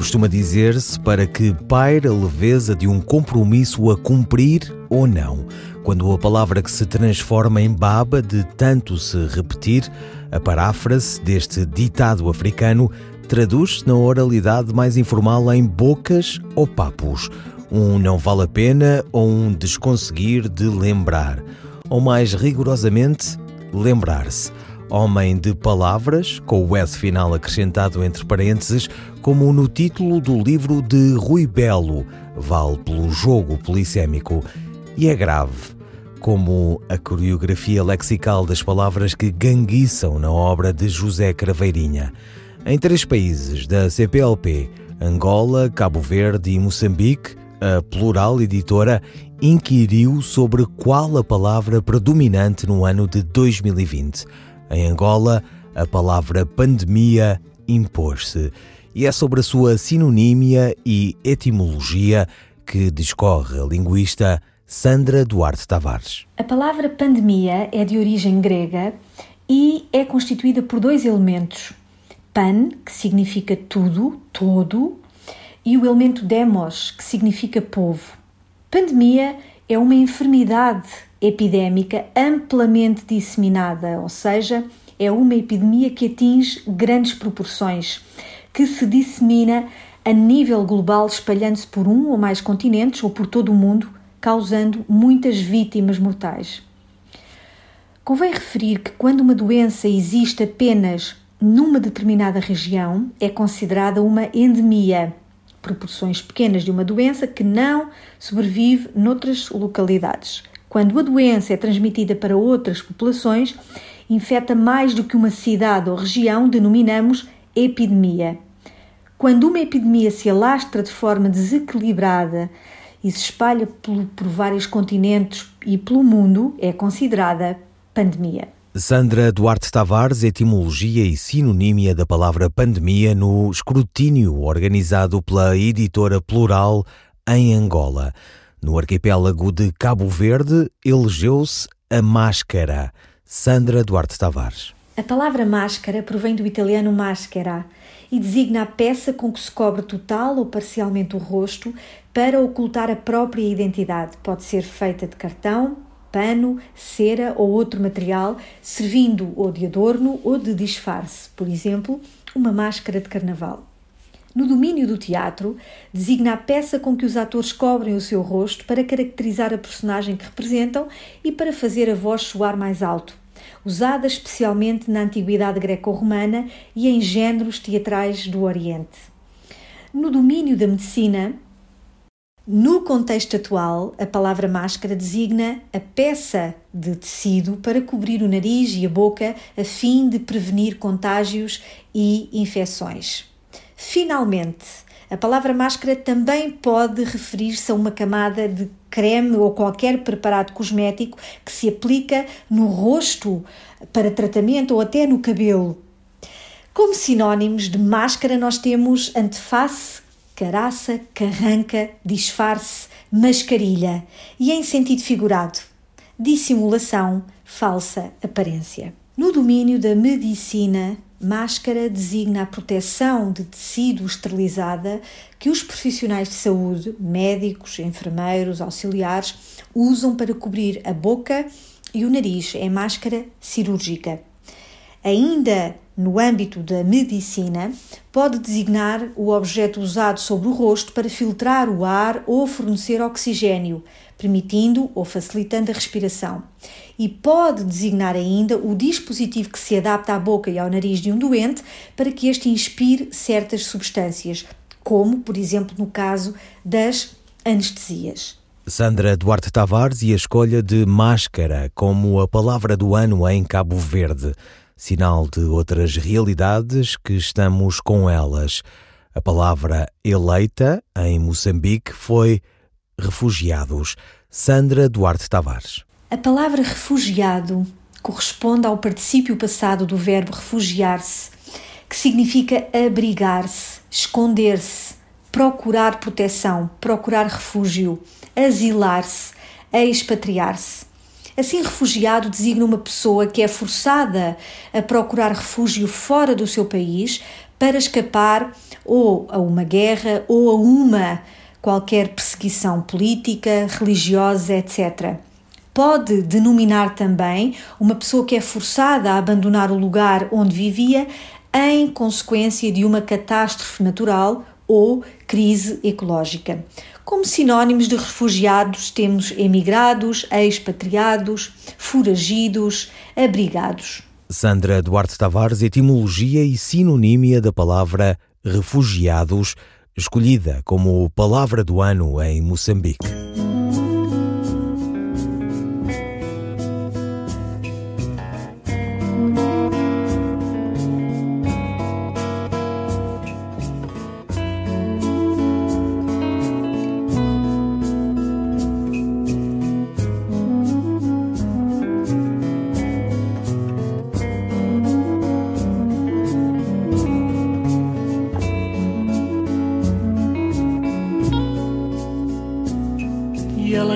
Costuma dizer-se para que paire a leveza de um compromisso a cumprir ou não. Quando a palavra que se transforma em baba de tanto se repetir, a paráfrase deste ditado africano traduz-se na oralidade mais informal em bocas ou papos. Um não vale a pena ou um desconseguir de lembrar. Ou mais rigorosamente, lembrar-se homem de palavras, com o S final acrescentado entre parênteses, como no título do livro de Rui Belo, vale pelo jogo polissémico. E é grave, como a coreografia lexical das palavras que ganguiçam na obra de José Craveirinha. Em três países da CPLP, Angola, Cabo Verde e Moçambique, a Plural Editora inquiriu sobre qual a palavra predominante no ano de 2020. Em Angola, a palavra pandemia impôs-se e é sobre a sua sinonímia e etimologia que discorre a linguista Sandra Duarte Tavares. A palavra pandemia é de origem grega e é constituída por dois elementos: pan, que significa tudo, todo, e o elemento demos, que significa povo. Pandemia é uma enfermidade epidémica amplamente disseminada, ou seja, é uma epidemia que atinge grandes proporções, que se dissemina a nível global, espalhando-se por um ou mais continentes ou por todo o mundo, causando muitas vítimas mortais. Convém referir que quando uma doença existe apenas numa determinada região, é considerada uma endemia, proporções pequenas de uma doença que não sobrevive noutras localidades. Quando a doença é transmitida para outras populações, infecta mais do que uma cidade ou região, denominamos epidemia. Quando uma epidemia se alastra de forma desequilibrada e se espalha por, vários continentes e pelo mundo, é considerada pandemia. Sandra Duarte Tavares, etimologia e sinonímia da palavra pandemia no escrutínio organizado pela editora Plural em Angola. No arquipélago de Cabo Verde, elegeu-se a máscara. Sandra Duarte Tavares. A palavra máscara provém do italiano maschera e designa a peça com que se cobre total ou parcialmente o rosto para ocultar a própria identidade. Pode ser feita de cartão, pano, cera ou outro material, servindo ou de adorno ou de disfarce, por exemplo, uma máscara de carnaval. No domínio do teatro, designa a peça com que os atores cobrem o seu rosto para caracterizar a personagem que representam e para fazer a voz soar mais alto, usada especialmente na antiguidade greco-romana e em géneros teatrais do Oriente. No domínio da medicina, no contexto atual, a palavra máscara designa a peça de tecido para cobrir o nariz e a boca a fim de prevenir contágios e infecções. Finalmente, a palavra máscara também pode referir-se a uma camada de creme ou qualquer preparado cosmético que se aplica no rosto para tratamento ou até no cabelo. Como sinónimos de máscara, nós temos anteface, caraça, carranca, disfarce, mascarilha e, em sentido figurado, dissimulação, falsa aparência. No domínio da medicina, Máscara designa a proteção de tecido esterilizada que os profissionais de saúde, médicos, enfermeiros, auxiliares, usam para cobrir a boca e o nariz em máscara cirúrgica. Ainda no âmbito da medicina, pode designar o objeto usado sobre o rosto para filtrar o ar ou fornecer oxigênio, permitindo ou facilitando a respiração. E pode designar ainda o dispositivo que se adapta à boca e ao nariz de um doente para que este inspire certas substâncias, como, por exemplo, no caso das anestesias. Sandra Duarte Tavares e a escolha de máscara como a palavra do ano em Cabo Verde sinal de outras realidades que estamos com elas. A palavra eleita em Moçambique foi refugiados. Sandra Duarte Tavares. A palavra refugiado corresponde ao particípio passado do verbo refugiar-se, que significa abrigar-se, esconder-se, procurar proteção, procurar refúgio, asilar-se, expatriar-se. Assim, refugiado designa uma pessoa que é forçada a procurar refúgio fora do seu país para escapar ou a uma guerra ou a uma qualquer perseguição política, religiosa, etc. Pode denominar também uma pessoa que é forçada a abandonar o lugar onde vivia em consequência de uma catástrofe natural ou crise ecológica. Como sinónimos de refugiados, temos emigrados, expatriados, foragidos, abrigados. Sandra Duarte Tavares, etimologia e sinonímia da palavra refugiados, escolhida como palavra do ano em Moçambique.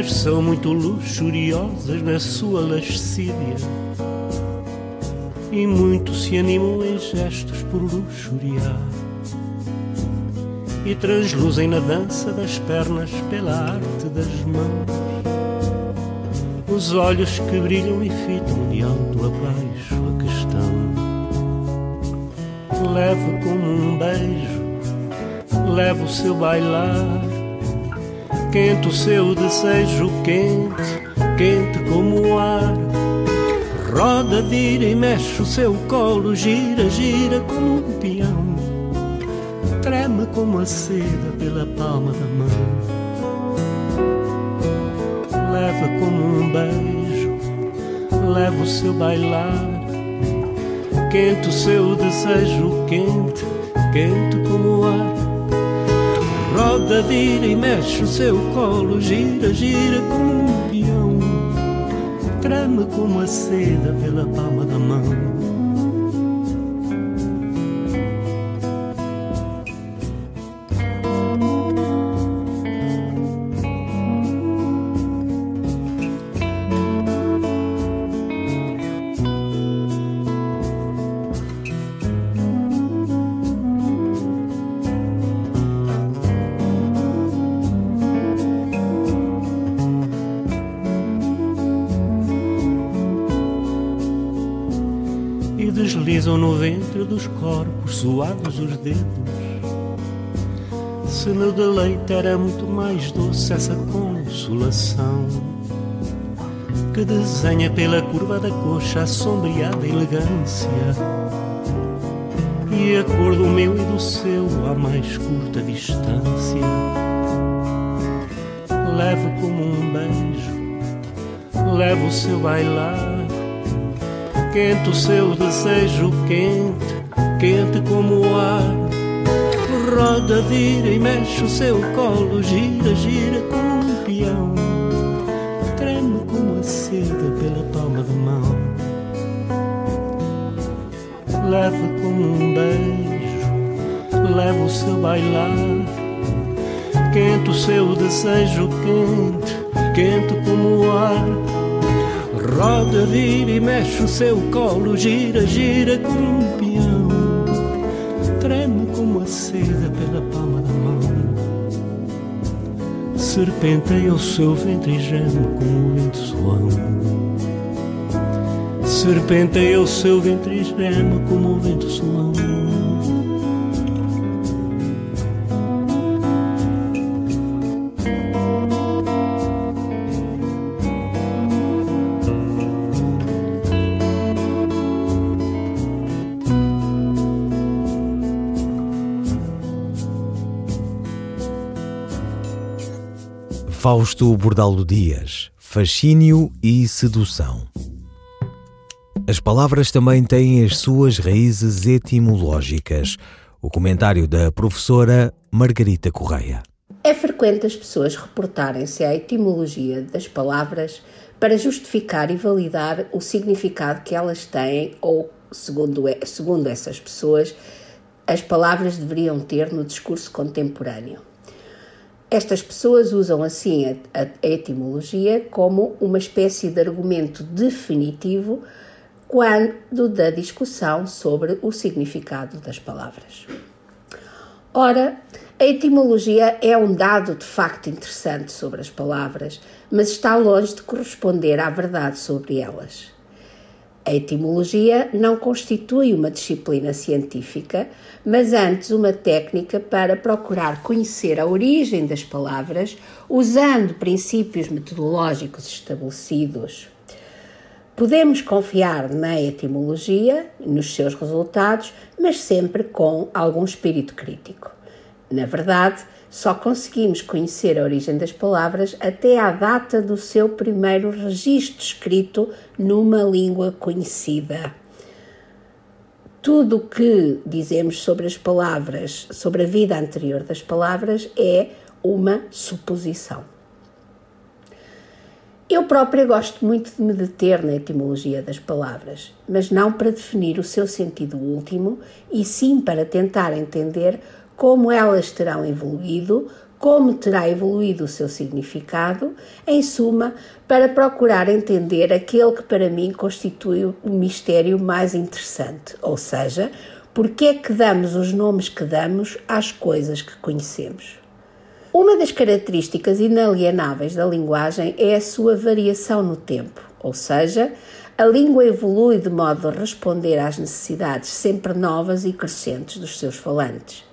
Elas são muito luxuriosas na sua lascívia. E muito se animam em gestos por luxuriar. E transluzem na dança das pernas pela arte das mãos. Os olhos que brilham e fitam de alto a baixo a questão. Leve como um beijo leva o seu bailar quente o seu desejo quente, quente como o ar. Roda, vira e mexe o seu colo, gira, gira como um peão. Treme como a seda pela palma da mão. Leva como um beijo, leva o seu bailar. Quente o seu desejo quente, quente como o ar roda, vira e mexe o seu colo, gira, gira como um peão, treme como a seda pela palma da mão. Ventre dos corpos, suados os dedos. Se no deleite era muito mais doce essa consolação que desenha pela curva da coxa a sombreada elegância e a cor do meu e do seu à mais curta distância. Levo como um beijo, levo o seu bailar quente o seu desejo quente, quente como o ar. Roda, vira e mexe o seu colo, gira, gira como um peão. Treme como a seda pela palma da mão. Leva como um beijo, leva o seu bailar. Quente o seu desejo quente, quente como o ar Roda, vira e mexe o seu colo, gira, gira como um peão. Seda pela palma da mão. Serpenteia o seu ventre e geme como o vento suão. Serpenteia o seu ventre e geme como o vento suão. Fausto Bordalo Dias, Fascínio e Sedução. As palavras também têm as suas raízes etimológicas. O comentário da professora Margarita Correia. É frequente as pessoas reportarem-se à etimologia das palavras para justificar e validar o significado que elas têm ou, segundo, segundo essas pessoas, as palavras deveriam ter no discurso contemporâneo. Estas pessoas usam assim a, a, etimologia como uma espécie de argumento definitivo quando da discussão sobre o significado das palavras. Ora, a etimologia é um dado de facto interessante sobre as palavras, mas está longe de corresponder à verdade sobre elas. A etimologia não constitui uma disciplina científica, mas antes uma técnica para procurar conhecer a origem das palavras usando princípios metodológicos estabelecidos. Podemos confiar na etimologia nos seus resultados, mas sempre com algum espírito crítico. Na verdade, só conseguimos conhecer a origem das palavras até à data do seu primeiro registro escrito numa língua conhecida. Tudo o que dizemos sobre as palavras, sobre a vida anterior das palavras, é uma suposição. Eu própria gosto muito de me deter na etimologia das palavras, mas não para definir o seu sentido último, e sim para tentar entender como elas terão evoluído, como terá evoluído o seu significado, em suma, para procurar entender aquele que para mim constitui o mistério mais interessante, ou seja, porque é que damos os nomes que damos às coisas que conhecemos. Uma das características inalienáveis da linguagem é a sua variação no tempo, ou seja, a língua evolui de modo a responder às necessidades sempre novas e crescentes dos seus falantes.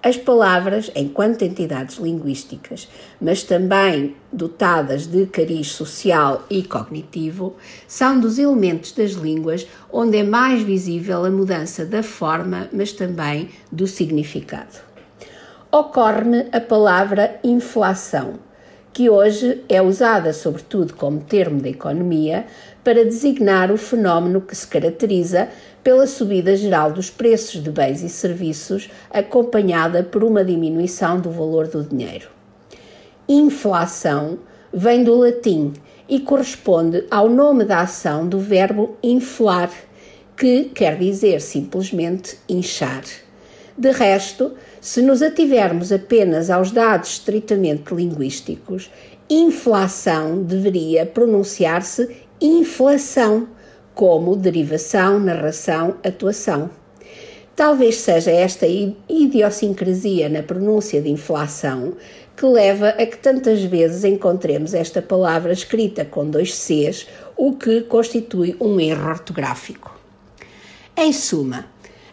As palavras, enquanto entidades linguísticas, mas também dotadas de cariz social e cognitivo, são dos elementos das línguas onde é mais visível a mudança da forma, mas também do significado. Ocorre-me a palavra inflação, que hoje é usada sobretudo como termo da economia para designar o fenómeno que se caracteriza pela subida geral dos preços de bens e serviços, acompanhada por uma diminuição do valor do dinheiro. Inflação vem do latim e corresponde ao nome da ação do verbo inflar, que quer dizer simplesmente inchar. De resto, se nos ativermos apenas aos dados estritamente linguísticos, inflação deveria pronunciar-se inflação como derivação, narração, atuação. Talvez seja esta idiosincrasia na pronúncia de inflação que leva a que tantas vezes encontremos esta palavra escrita com dois Cs, o que constitui um erro ortográfico. Em suma,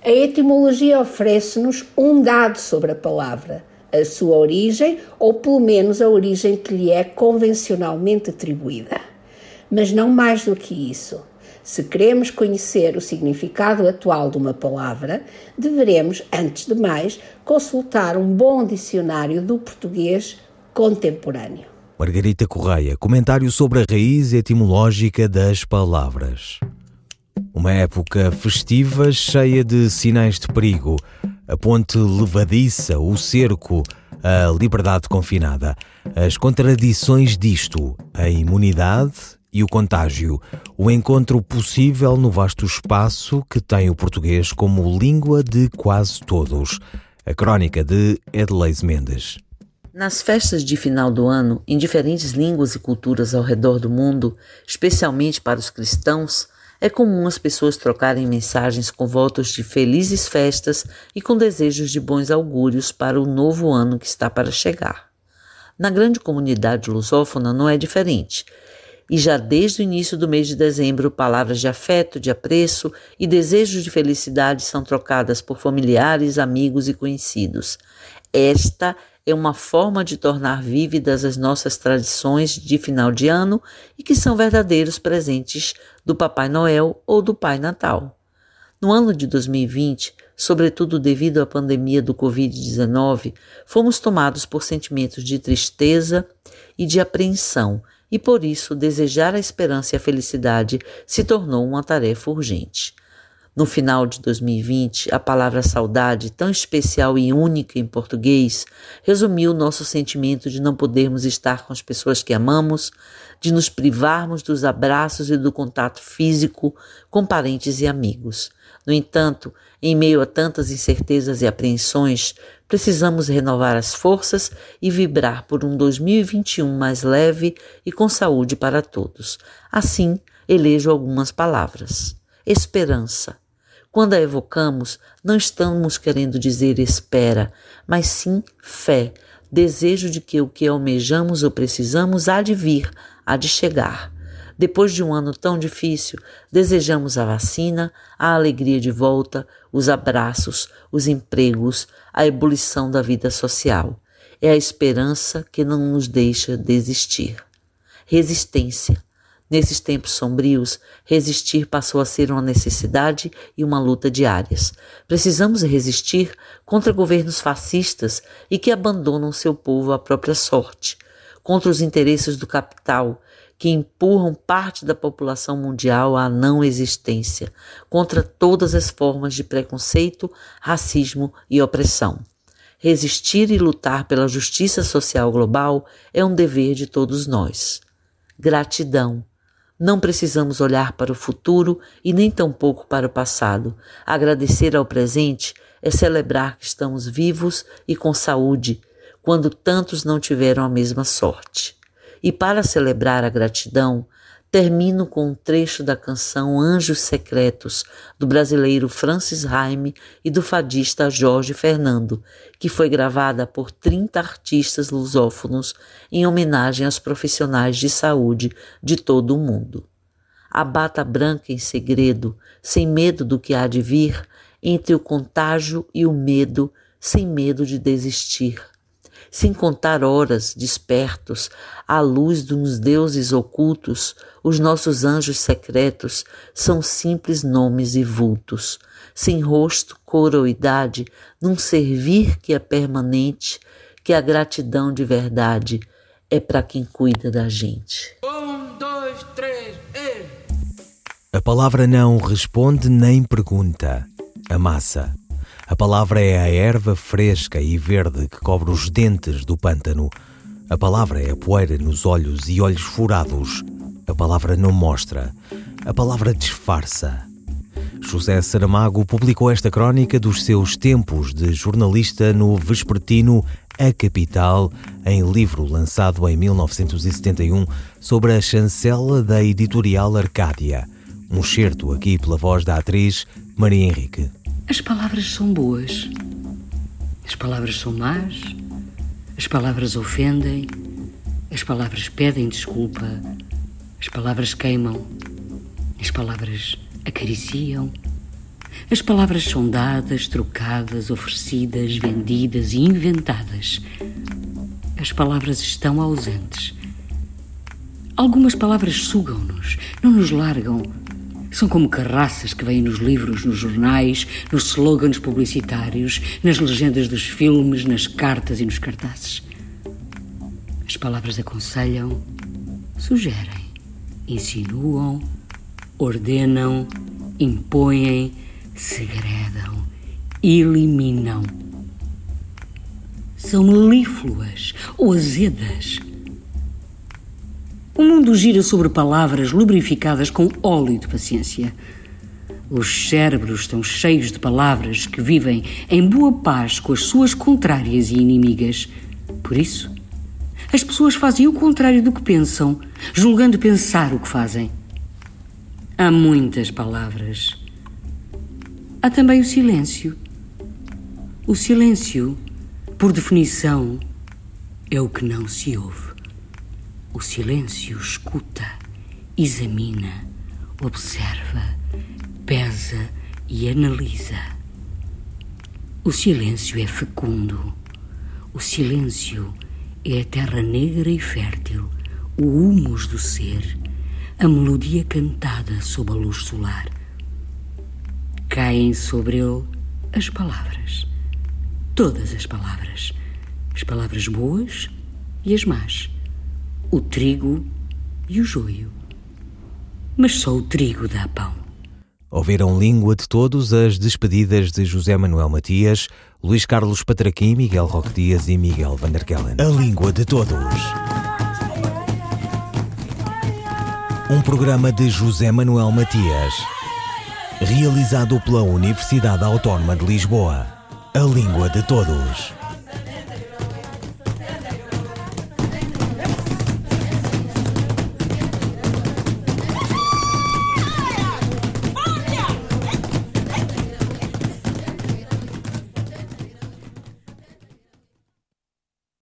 a etimologia oferece-nos um dado sobre a palavra, a sua origem ou pelo menos a origem que lhe é convencionalmente atribuída. Mas não mais do que isso. Se queremos conhecer o significado atual de uma palavra, deveremos, antes de mais, consultar um bom dicionário do português contemporâneo. Margarita Correia, comentário sobre a raiz etimológica das palavras. Uma época festiva cheia de sinais de perigo, a ponte levadiça, o cerco, a liberdade confinada, as contradições disto, a imunidade e o contágio, o encontro possível no vasto espaço que tem o português como língua de quase todos. A crónica de Edleis Mendes. Nas festas de final do ano, em diferentes línguas e culturas ao redor do mundo, especialmente para os cristãos, é comum as pessoas trocarem mensagens com votos de felizes festas e com desejos de bons augúrios para o novo ano que está para chegar. Na grande comunidade lusófona não é diferente e já desde o início do mês de dezembro, palavras de afeto, de apreço e desejos de felicidade são trocadas por familiares, amigos e conhecidos. Esta é uma forma de tornar vívidas as nossas tradições de final de ano e que são verdadeiros presentes do Papai Noel ou do Pai Natal. No ano de 2020, sobretudo devido à pandemia do Covid-19, fomos tomados por sentimentos de tristeza e de apreensão e por isso desejar a esperança e a felicidade se tornou uma tarefa urgente. No final de 2020, a palavra saudade, tão especial e única em português, resumiu nosso sentimento de não podermos estar com as pessoas que amamos, de nos privarmos dos abraços e do contato físico com parentes e amigos. No entanto, em meio a tantas incertezas e apreensões, precisamos renovar as forças e vibrar por um 2021 mais leve e com saúde para todos. Assim, elejo algumas palavras. Esperança quando a evocamos, não estamos querendo dizer espera, mas sim fé, desejo de que o que almejamos ou precisamos há de vir, há de chegar. Depois de um ano tão difícil, desejamos a vacina, a alegria de volta, os abraços, os empregos, a ebulição da vida social. É a esperança que não nos deixa desistir. Resistência. Nesses tempos sombrios, resistir passou a ser uma necessidade e uma luta diárias. Precisamos resistir contra governos fascistas e que abandonam seu povo à própria sorte, contra os interesses do capital que empurram parte da população mundial à não existência, contra todas as formas de preconceito, racismo e opressão. Resistir e lutar pela justiça social global é um dever de todos nós. Gratidão não precisamos olhar para o futuro e nem tampouco para o passado. Agradecer ao presente é celebrar que estamos vivos e com saúde, quando tantos não tiveram a mesma sorte. E para celebrar a gratidão, Termino com um trecho da canção Anjos Secretos, do brasileiro Francis Raime e do fadista Jorge Fernando, que foi gravada por 30 artistas lusófonos em homenagem aos profissionais de saúde de todo o mundo. A bata branca em segredo, sem medo do que há de vir, entre o contágio e o medo, sem medo de desistir sem contar horas despertos à luz dos deuses ocultos, os nossos anjos secretos são simples nomes e vultos, sem rosto, cor ou idade, num servir que é permanente, que a gratidão de verdade é para quem cuida da gente. Um, dois, três, e... A palavra não responde nem pergunta. A massa a palavra é a erva fresca e verde que cobre os dentes do pântano. A palavra é a poeira nos olhos e olhos furados. A palavra não mostra. A palavra disfarça. José Saramago publicou esta crónica dos seus tempos de jornalista no vespertino A Capital, em livro lançado em 1971 sobre a chancela da editorial Arcádia. Um certo aqui pela voz da atriz Maria Henrique. As palavras são boas. As palavras são más. As palavras ofendem. As palavras pedem desculpa. As palavras queimam. As palavras acariciam. As palavras são dadas, trocadas, oferecidas, vendidas e inventadas. As palavras estão ausentes. Algumas palavras sugam-nos, não nos largam, são como carraças que vêm nos livros, nos jornais, nos slogans publicitários, nas legendas dos filmes, nas cartas e nos cartazes. As palavras aconselham, sugerem, insinuam, ordenam, impõem, segredam, eliminam. São melífluas ou azedas o mundo gira sobre palavras lubrificadas com óleo de paciência. Os cérebros estão cheios de palavras que vivem em boa paz com as suas contrárias e inimigas. Por isso, as pessoas fazem o contrário do que pensam, julgando pensar o que fazem. Há muitas palavras. Há também o silêncio. O silêncio, por definição, é o que não se ouve. O silêncio escuta, examina, observa, pesa e analisa. O silêncio é fecundo. O silêncio é a terra negra e fértil, o humus do ser, a melodia cantada sob a luz solar. Caem sobre ele as palavras, todas as palavras, as palavras boas e as más o trigo e o joio. Mas só o trigo dá pão. Ouviram língua de todos as despedidas de José Manuel Matias, Luís Carlos Patraquim, Miguel Roque Dias e Miguel Van der Kellen. A língua de todos. Um programa de José Manuel Matias, realizado pela Universidade Autónoma de Lisboa. A língua de todos.